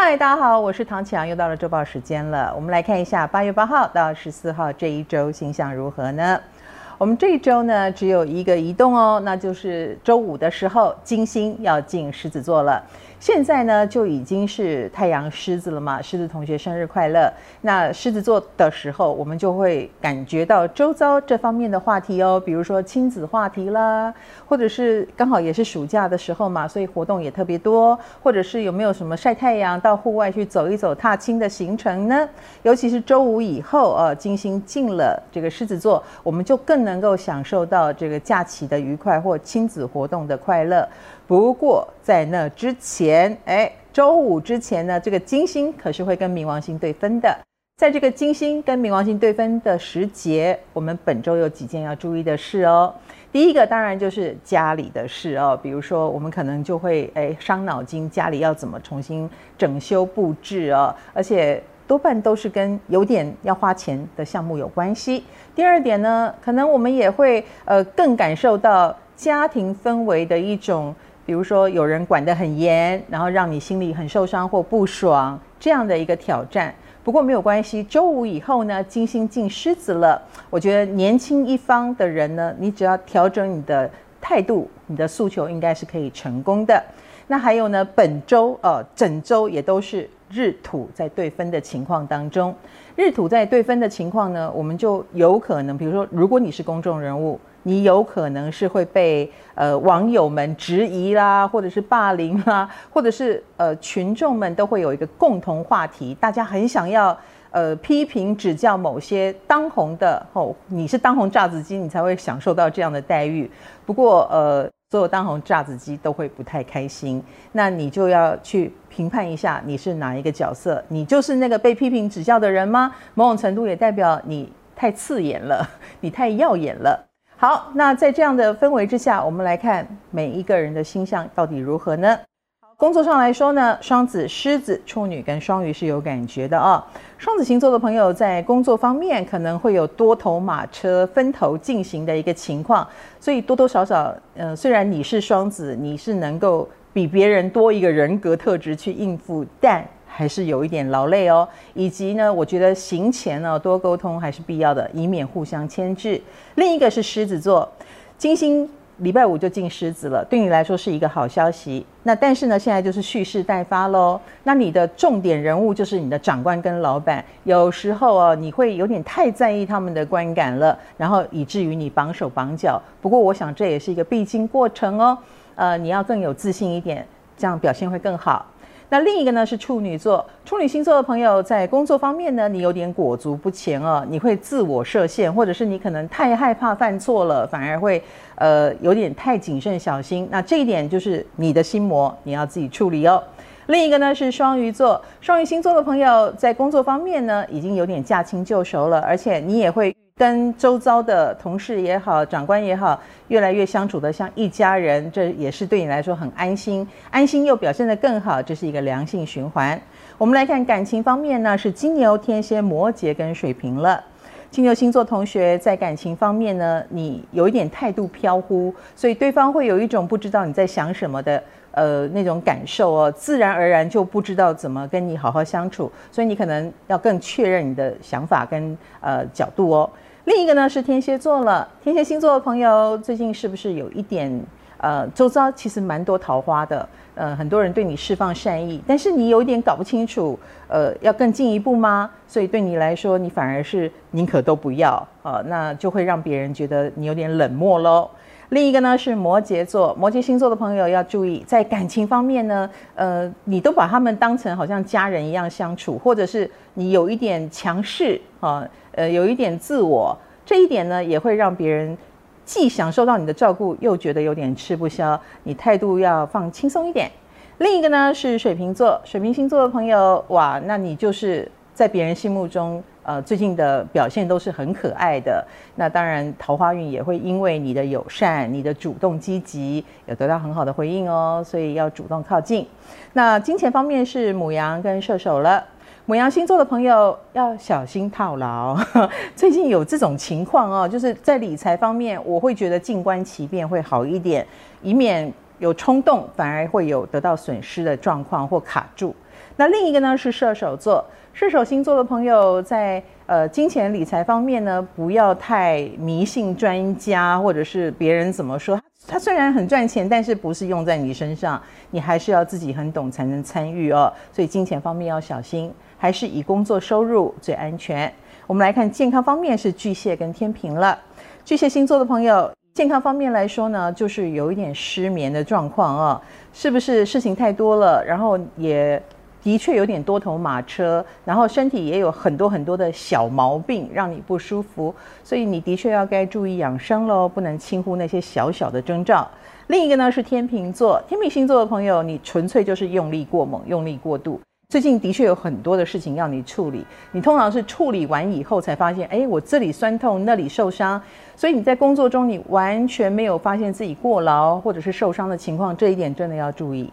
嗨，大家好，我是唐启阳，又到了周报时间了。我们来看一下八月八号到十四号这一周星象如何呢？我们这一周呢，只有一个移动哦，那就是周五的时候，金星要进狮子座了。现在呢，就已经是太阳狮子了嘛，狮子同学生日快乐！那狮子座的时候，我们就会感觉到周遭这方面的话题哦，比如说亲子话题啦，或者是刚好也是暑假的时候嘛，所以活动也特别多，或者是有没有什么晒太阳到户外去走一走、踏青的行程呢？尤其是周五以后，呃，金星进了这个狮子座，我们就更能够享受到这个假期的愉快或亲子活动的快乐。不过在那之前，哎，周五之前呢，这个金星可是会跟冥王星对分的。在这个金星跟冥王星对分的时节，我们本周有几件要注意的事哦。第一个当然就是家里的事哦，比如说我们可能就会哎伤脑筋，家里要怎么重新整修布置哦，而且多半都是跟有点要花钱的项目有关系。第二点呢，可能我们也会呃更感受到家庭氛围的一种。比如说有人管得很严，然后让你心里很受伤或不爽，这样的一个挑战。不过没有关系，周五以后呢，金星进狮子了。我觉得年轻一方的人呢，你只要调整你的态度，你的诉求应该是可以成功的。那还有呢，本周呃，整周也都是日土在对分的情况当中。日土在对分的情况呢，我们就有可能，比如说，如果你是公众人物。你有可能是会被呃网友们质疑啦，或者是霸凌啦，或者是呃群众们都会有一个共同话题，大家很想要呃批评指教某些当红的哦，你是当红炸子鸡，你才会享受到这样的待遇。不过呃，所有当红炸子鸡都会不太开心，那你就要去评判一下你是哪一个角色，你就是那个被批评指教的人吗？某种程度也代表你太刺眼了，你太耀眼了。好，那在这样的氛围之下，我们来看每一个人的星象到底如何呢？工作上来说呢，双子、狮子、处女跟双鱼是有感觉的啊、双子星座的朋友在工作方面可能会有多头马车分头进行的一个情况，所以多多少少，呃，虽然你是双子，你是能够比别人多一个人格特质去应付，但还是有一点劳累哦，以及呢，我觉得行前呢多沟通还是必要的，以免互相牵制。另一个是狮子座，金星礼拜五就进狮子了，对你来说是一个好消息。那但是呢，现在就是蓄势待发喽。那你的重点人物就是你的长官跟老板，有时候哦，你会有点太在意他们的观感了，然后以至于你绑手绑脚。不过我想这也是一个必经过程哦。呃，你要更有自信一点，这样表现会更好。那另一个呢是处女座，处女星座的朋友在工作方面呢，你有点裹足不前哦，你会自我设限，或者是你可能太害怕犯错了，反而会呃有点太谨慎小心。那这一点就是你的心魔，你要自己处理哦。另一个呢是双鱼座，双鱼星座的朋友在工作方面呢，已经有点驾轻就熟了，而且你也会。跟周遭的同事也好，长官也好，越来越相处得像一家人，这也是对你来说很安心，安心又表现得更好，这是一个良性循环。我们来看感情方面呢，是金牛、天蝎、摩羯跟水瓶了。金牛星座同学在感情方面呢，你有一点态度飘忽，所以对方会有一种不知道你在想什么的。呃，那种感受哦，自然而然就不知道怎么跟你好好相处，所以你可能要更确认你的想法跟呃角度哦。另一个呢是天蝎座了，天蝎星座的朋友最近是不是有一点呃，周遭其实蛮多桃花的，呃，很多人对你释放善意，但是你有一点搞不清楚，呃，要更进一步吗？所以对你来说，你反而是宁可都不要，呃，那就会让别人觉得你有点冷漠喽。另一个呢是摩羯座，摩羯星座的朋友要注意，在感情方面呢，呃，你都把他们当成好像家人一样相处，或者是你有一点强势啊，呃，有一点自我，这一点呢也会让别人既享受到你的照顾，又觉得有点吃不消。你态度要放轻松一点。另一个呢是水瓶座，水瓶星座的朋友，哇，那你就是在别人心目中。呃，最近的表现都是很可爱的。那当然，桃花运也会因为你的友善、你的主动积极，有得到很好的回应哦。所以要主动靠近。那金钱方面是母羊跟射手了。牡羊星座的朋友要小心套牢。最近有这种情况哦，就是在理财方面，我会觉得静观其变会好一点，以免有冲动，反而会有得到损失的状况或卡住。那另一个呢是射手座，射手星座的朋友在呃金钱理财方面呢，不要太迷信专家或者是别人怎么说。它虽然很赚钱，但是不是用在你身上，你还是要自己很懂才能参与哦。所以金钱方面要小心，还是以工作收入最安全。我们来看健康方面是巨蟹跟天秤了。巨蟹星座的朋友，健康方面来说呢，就是有一点失眠的状况啊，是不是事情太多了？然后也。的确有点多头马车，然后身体也有很多很多的小毛病，让你不舒服，所以你的确要该注意养生喽，不能轻忽那些小小的征兆。另一个呢是天秤座，天秤星座的朋友，你纯粹就是用力过猛，用力过度。最近的确有很多的事情要你处理，你通常是处理完以后才发现，哎，我这里酸痛，那里受伤，所以你在工作中你完全没有发现自己过劳或者是受伤的情况，这一点真的要注意。